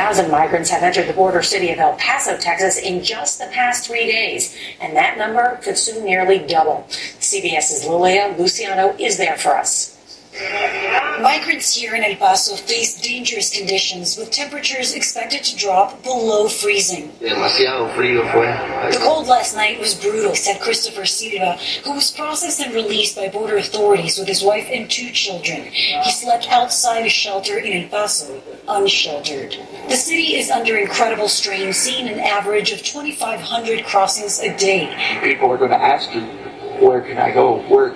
Thousand migrants have entered the border city of El Paso, Texas in just the past three days, and that number could soon nearly double. CBS's Lilia Luciano is there for us. Migrants here in El Paso face dangerous conditions with temperatures expected to drop below freezing. Demasiado frío fue. The cold last night was brutal, said Christopher Silva, who was processed and released by border authorities with his wife and two children. He slept outside a shelter in El Paso, unsheltered. The city is under incredible strain, seeing an average of 2,500 crossings a day. People are going to ask you, where can I go? Where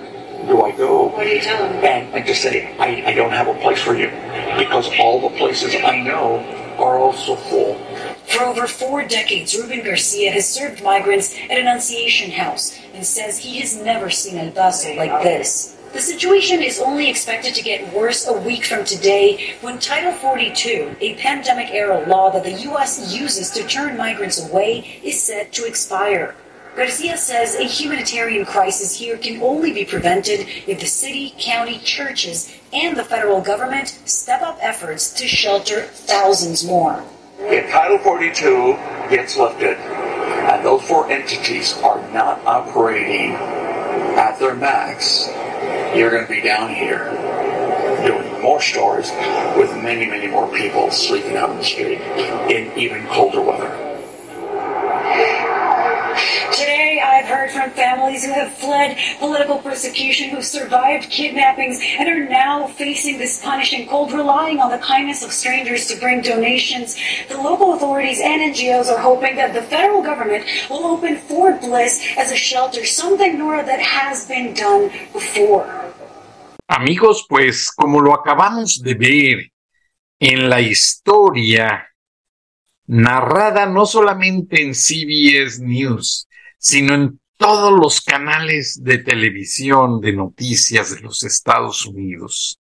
do I go? What do you tell them? And, and just say, I, I don't have a place for you. Because all the places I know are also full. For over four decades, Ruben Garcia has served migrants at Annunciation House and says he has never seen a Paso like this. The situation is only expected to get worse a week from today when Title 42, a pandemic era law that the U.S. uses to turn migrants away, is set to expire. Garcia says a humanitarian crisis here can only be prevented if the city, county, churches, and the federal government step up efforts to shelter thousands more. If Title 42 gets lifted and those four entities are not operating at their max, you're going to be down here doing more stories with many, many more people sleeping out in the street in even colder weather. Today, I've heard from families who have fled political persecution, who survived kidnappings, and are now facing this punishing cold, relying on the kindness of strangers to bring donations. The local authorities and NGOs are hoping that the federal government will open Fort Bliss as a shelter, something, Nora, that has been done before. Amigos, pues como lo acabamos de ver en la historia narrada no solamente en CBS News, sino en todos los canales de televisión de noticias de los Estados Unidos.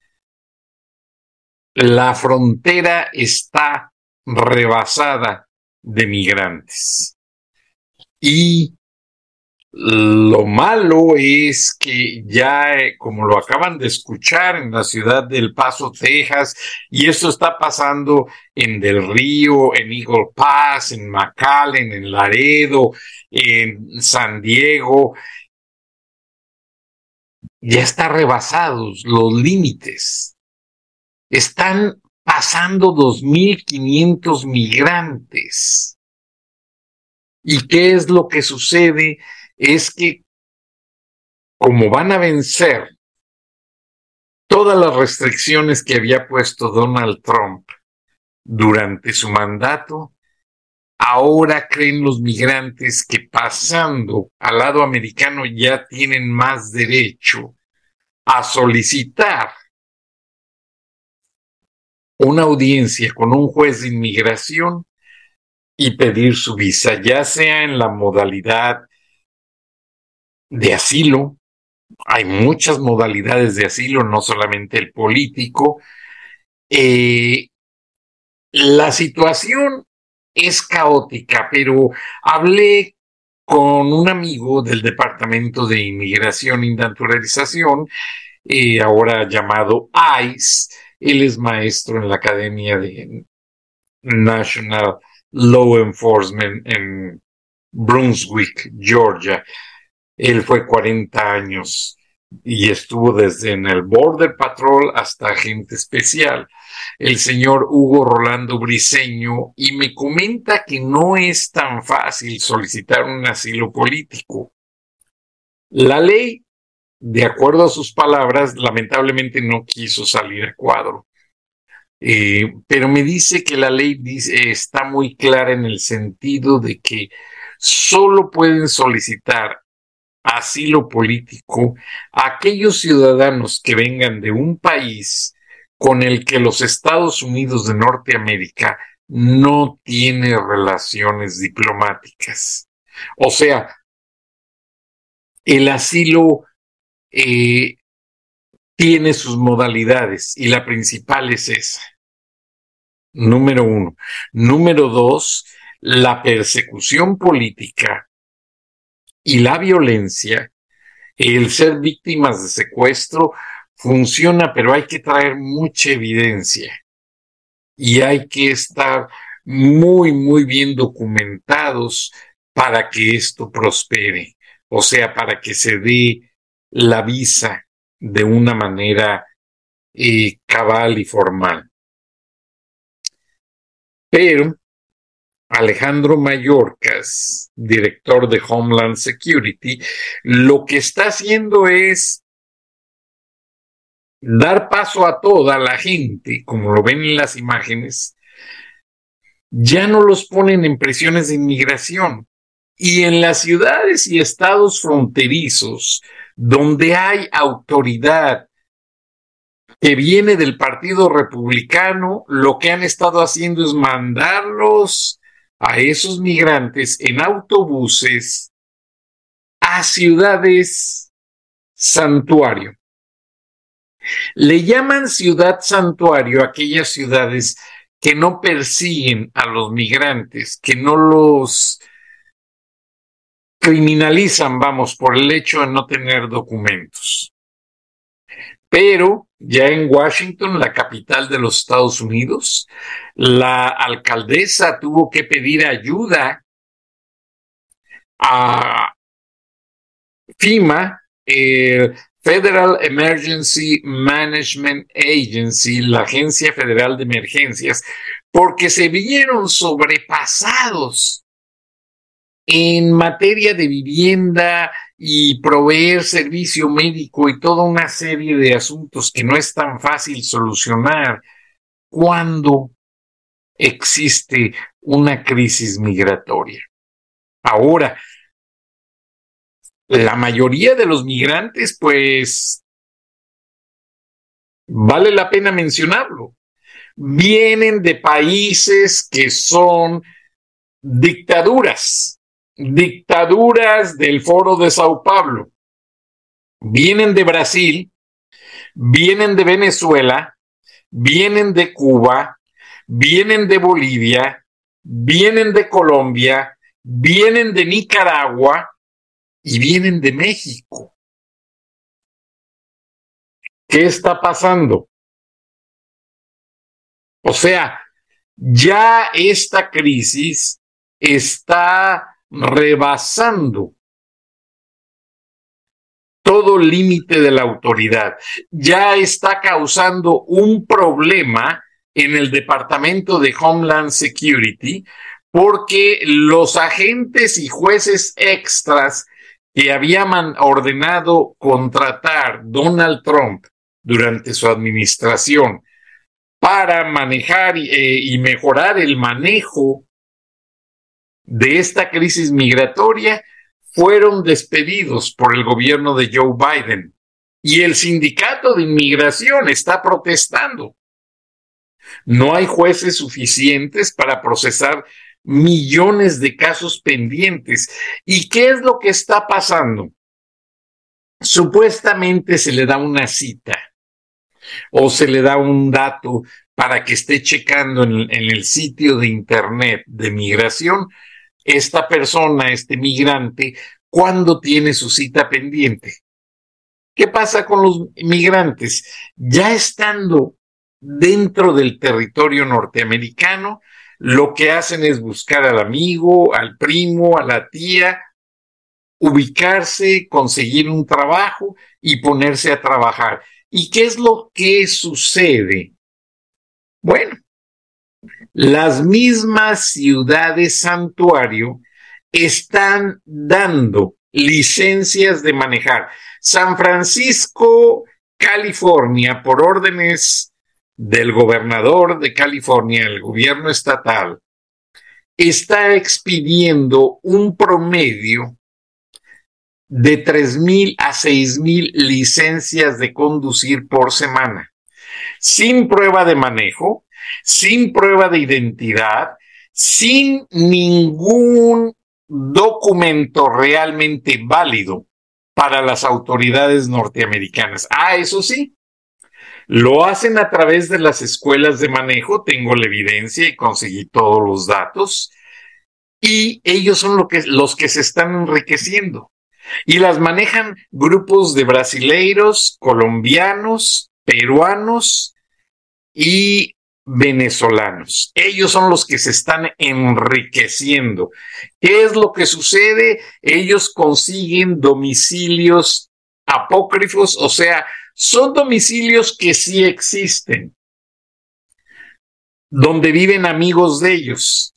La frontera está rebasada de migrantes. Y lo malo es que ya, eh, como lo acaban de escuchar en la ciudad del Paso, Texas, y esto está pasando en Del Río, en Eagle Pass, en McAllen, en Laredo, en San Diego, ya está rebasados los límites. Están pasando 2.500 migrantes. ¿Y qué es lo que sucede? Es que como van a vencer todas las restricciones que había puesto Donald Trump durante su mandato, ahora creen los migrantes que pasando al lado americano ya tienen más derecho a solicitar una audiencia con un juez de inmigración y pedir su visa, ya sea en la modalidad de asilo. Hay muchas modalidades de asilo, no solamente el político. Eh, la situación es caótica, pero hablé con un amigo del Departamento de Inmigración y Naturalización, eh, ahora llamado ICE. Él es maestro en la Academia de National Law Enforcement en Brunswick, Georgia. Él fue 40 años y estuvo desde en el Border Patrol hasta agente especial, el señor Hugo Rolando Briseño, y me comenta que no es tan fácil solicitar un asilo político. La ley de acuerdo a sus palabras, lamentablemente no quiso salir a cuadro. Eh, pero me dice que la ley está muy clara en el sentido de que solo pueden solicitar asilo político aquellos ciudadanos que vengan de un país con el que los Estados Unidos de Norteamérica no tiene relaciones diplomáticas. O sea, el asilo eh, tiene sus modalidades y la principal es esa. Número uno. Número dos, la persecución política y la violencia, el ser víctimas de secuestro, funciona, pero hay que traer mucha evidencia y hay que estar muy, muy bien documentados para que esto prospere, o sea, para que se dé la visa de una manera eh, cabal y formal. Pero Alejandro Mayorkas, director de Homeland Security, lo que está haciendo es dar paso a toda la gente, como lo ven en las imágenes, ya no los ponen en presiones de inmigración. Y en las ciudades y estados fronterizos, donde hay autoridad que viene del Partido Republicano, lo que han estado haciendo es mandarlos a esos migrantes en autobuses a ciudades santuario. Le llaman ciudad santuario a aquellas ciudades que no persiguen a los migrantes, que no los criminalizan, vamos, por el hecho de no tener documentos. Pero ya en Washington, la capital de los Estados Unidos, la alcaldesa tuvo que pedir ayuda a FIMA, el Federal Emergency Management Agency, la Agencia Federal de Emergencias, porque se vieron sobrepasados en materia de vivienda y proveer servicio médico y toda una serie de asuntos que no es tan fácil solucionar cuando existe una crisis migratoria. Ahora, la mayoría de los migrantes, pues, vale la pena mencionarlo, vienen de países que son dictaduras dictaduras del Foro de Sao Paulo. Vienen de Brasil, vienen de Venezuela, vienen de Cuba, vienen de Bolivia, vienen de Colombia, vienen de Nicaragua y vienen de México. ¿Qué está pasando? O sea, ya esta crisis está rebasando todo límite de la autoridad. Ya está causando un problema en el Departamento de Homeland Security porque los agentes y jueces extras que habían ordenado contratar Donald Trump durante su administración para manejar eh, y mejorar el manejo de esta crisis migratoria fueron despedidos por el gobierno de Joe Biden y el sindicato de inmigración está protestando. No hay jueces suficientes para procesar millones de casos pendientes. ¿Y qué es lo que está pasando? Supuestamente se le da una cita o se le da un dato para que esté checando en, el sitio de Internet de migración esta persona, este migrante, cuando tiene su cita pendiente. ¿Qué pasa con los migrantes? Ya estando dentro del territorio norteamericano, lo que hacen es buscar al amigo, al primo, a la tía, ubicarse, conseguir un trabajo y ponerse a trabajar. ¿Y qué es lo que sucede? Bueno, las mismas ciudades santuario están dando licencias de manejar. San Francisco, California, por órdenes del gobernador de California, el gobierno estatal, está expidiendo un promedio de 3.000 a 6.000 licencias de conducir por semana, sin prueba de manejo, sin prueba de identidad, sin ningún documento realmente válido para las autoridades norteamericanas. Ah, eso sí, lo hacen a través de las escuelas de manejo, tengo la evidencia y conseguí todos los datos, y ellos son que, los que se están enriqueciendo. Y las manejan grupos de brasileiros, colombianos, peruanos y venezolanos. Ellos son los que se están enriqueciendo. ¿Qué es lo que sucede? Ellos consiguen domicilios apócrifos, o sea, son domicilios que sí existen, donde viven amigos de ellos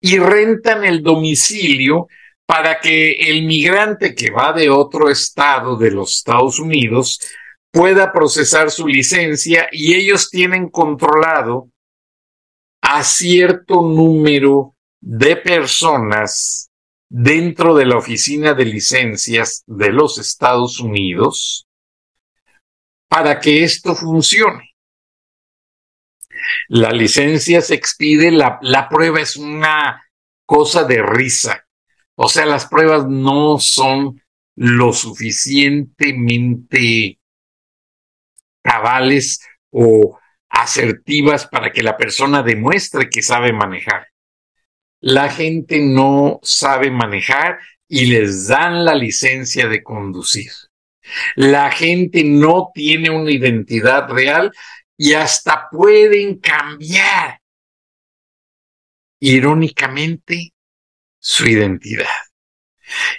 y rentan el domicilio para que el migrante que va de otro estado de los Estados Unidos pueda procesar su licencia y ellos tienen controlado a cierto número de personas dentro de la oficina de licencias de los Estados Unidos para que esto funcione. La licencia se expide, la, la prueba es una cosa de risa. O sea, las pruebas no son lo suficientemente cabales o asertivas para que la persona demuestre que sabe manejar. La gente no sabe manejar y les dan la licencia de conducir. La gente no tiene una identidad real y hasta pueden cambiar irónicamente su identidad.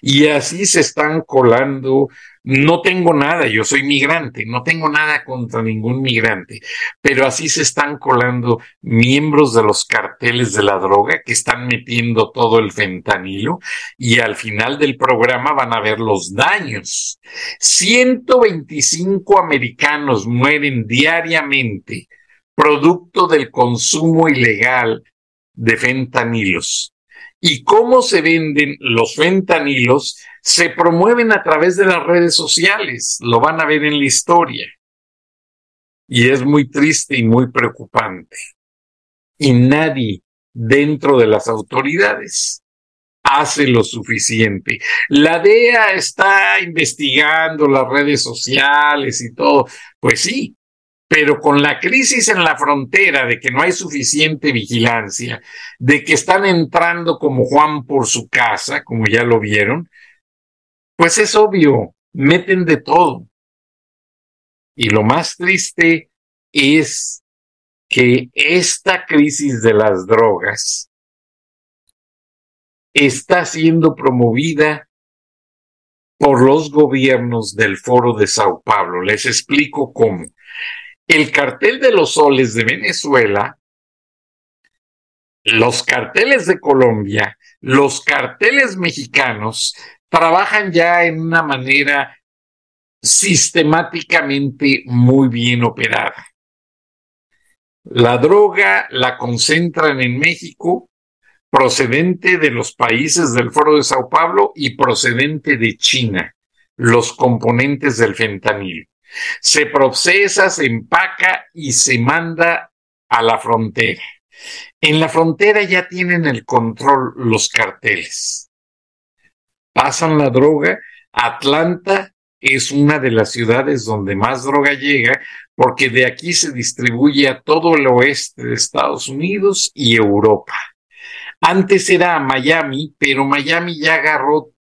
Y así se están colando. No tengo nada, yo soy migrante, no tengo nada contra ningún migrante, pero así se están colando miembros de los carteles de la droga que están metiendo todo el fentanilo y al final del programa van a ver los daños. 125 americanos mueren diariamente producto del consumo ilegal de fentanilos y cómo se venden los fentanilos se promueven a través de las redes sociales. Lo van a ver en la historia. Y es muy triste y muy preocupante. Y nadie dentro de las autoridades hace lo suficiente. La DEA está investigando las redes sociales y todo. Pues sí, pero con la crisis en la frontera de que no hay suficiente vigilancia, de que están entrando como Juan por su casa, como ya lo vieron, pues es obvio, meten de todo. Y lo más triste es que esta crisis de las drogas está siendo promovida por los gobiernos del Foro de Sao Paulo. Les explico cómo el cartel de los soles de Venezuela, los carteles de Colombia, los carteles mexicanos trabajan ya en una manera sistemáticamente muy bien operada. La droga la concentran en México, procedente de los países del Foro de Sao Paulo y procedente de China, los componentes del fentanil. Se procesa, se empaca y se manda a la frontera. En la frontera ya tienen el control los carteles. Pasan la droga. Atlanta es una de las ciudades donde más droga llega porque de aquí se distribuye a todo el oeste de Estados Unidos y Europa. Antes era Miami, pero Miami ya agarró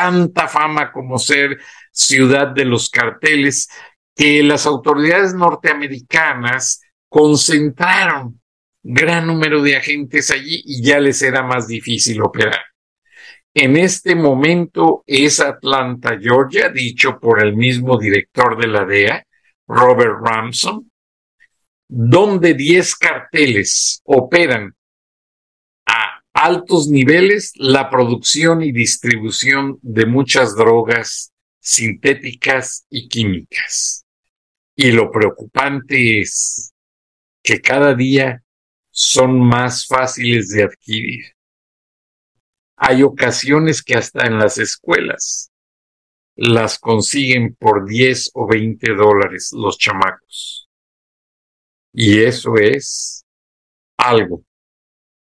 tanta fama como ser ciudad de los carteles que las autoridades norteamericanas concentraron gran número de agentes allí y ya les era más difícil operar. En este momento es Atlanta, Georgia, dicho por el mismo director de la DEA, Robert Ramson, donde 10 carteles operan altos niveles la producción y distribución de muchas drogas sintéticas y químicas. Y lo preocupante es que cada día son más fáciles de adquirir. Hay ocasiones que hasta en las escuelas las consiguen por 10 o 20 dólares los chamacos. Y eso es algo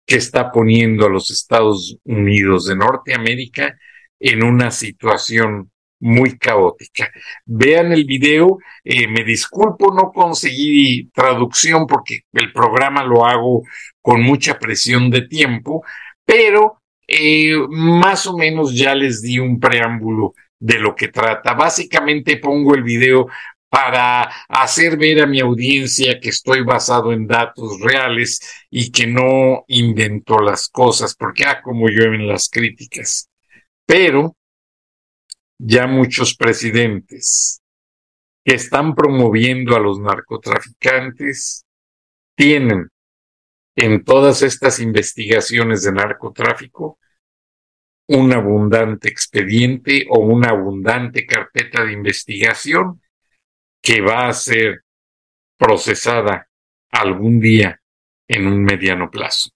que está poniendo a los Estados Unidos de Norteamérica en una situación muy caótica. Vean el video, eh, me disculpo, no conseguí traducción porque el programa lo hago con mucha presión de tiempo, pero eh, más o menos ya les di un preámbulo de lo que trata. Básicamente pongo el video para hacer ver a mi audiencia que estoy basado en datos reales y que no invento las cosas, porque ah, como llueven las críticas. Pero ya muchos presidentes que están promoviendo a los narcotraficantes tienen en todas estas investigaciones de narcotráfico un abundante expediente o una abundante carpeta de investigación que va a ser procesada algún día en un mediano plazo.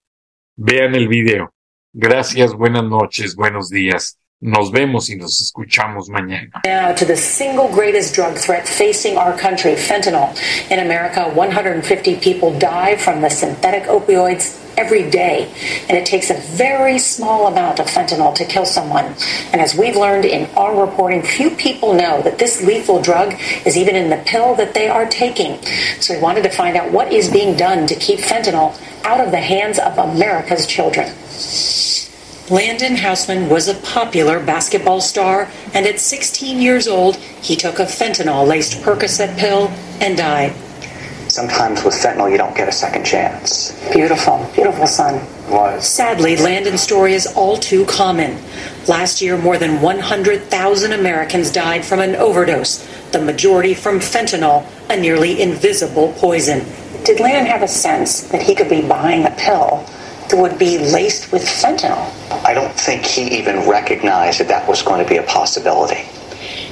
Vean el video. Gracias, buenas noches, buenos días. Nos vemos y nos escuchamos mañana. Now to the single greatest drug threat facing our country, fentanyl. In America, 150 people die from the synthetic opioids every day, and it takes a very small amount of fentanyl to kill someone. And as we've learned in our reporting, few people know that this lethal drug is even in the pill that they are taking. So we wanted to find out what is being done to keep fentanyl out of the hands of America's children. Landon Hausman was a popular basketball star, and at 16 years old, he took a fentanyl laced Percocet pill and died. Sometimes with fentanyl, you don't get a second chance. Beautiful, beautiful son. Was. Sadly, Landon's story is all too common. Last year, more than 100,000 Americans died from an overdose, the majority from fentanyl, a nearly invisible poison. Did Landon have a sense that he could be buying a pill that would be laced with fentanyl? I don't think he even recognized that that was going to be a possibility.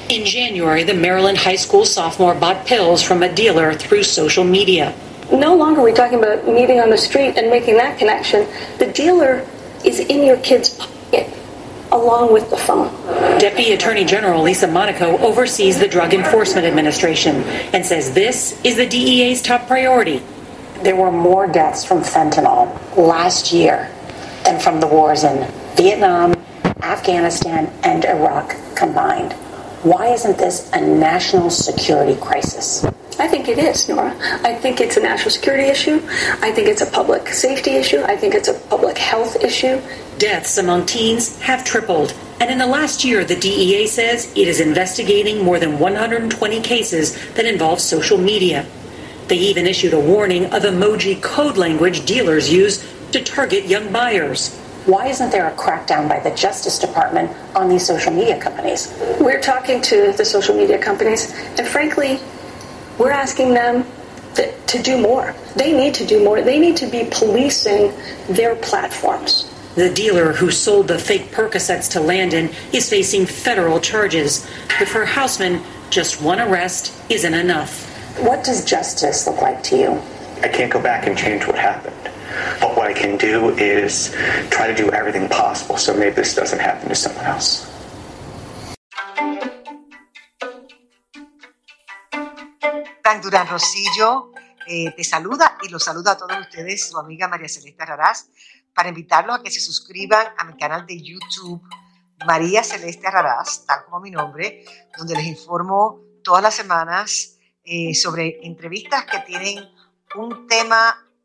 In January, the Maryland high school sophomore bought pills from a dealer through social media. No longer are we talking about meeting on the street and making that connection. The dealer is in your kid's pocket along with the phone. Deputy Attorney General Lisa Monaco oversees the Drug Enforcement Administration and says this is the DEA's top priority. There were more deaths from fentanyl last year than from the wars in Vietnam, Afghanistan, and Iraq combined. Why isn't this a national security crisis? I think it is, Nora. I think it's a national security issue. I think it's a public safety issue. I think it's a public health issue. Deaths among teens have tripled. And in the last year, the DEA says it is investigating more than 120 cases that involve social media. They even issued a warning of emoji code language dealers use to target young buyers. Why isn't there a crackdown by the Justice Department on these social media companies? We're talking to the social media companies, and frankly, we're asking them that, to do more. They need to do more. They need to be policing their platforms. The dealer who sold the fake Percocets to Landon is facing federal charges. But for Hausman, just one arrest isn't enough. What does justice look like to you? I can't go back and change what happened. But what I can do is try to do everything possible so maybe this doesn't happen to someone else. Tan Durán Rosillo eh, te saluda y los saluda a todos ustedes, su amiga María Celeste Raraz, para invitarlos a que se suscriban a mi canal de YouTube, María Celeste Raraz, tal como mi nombre, donde les informo todas las semanas eh, sobre entrevistas que tienen un tema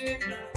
Thank you.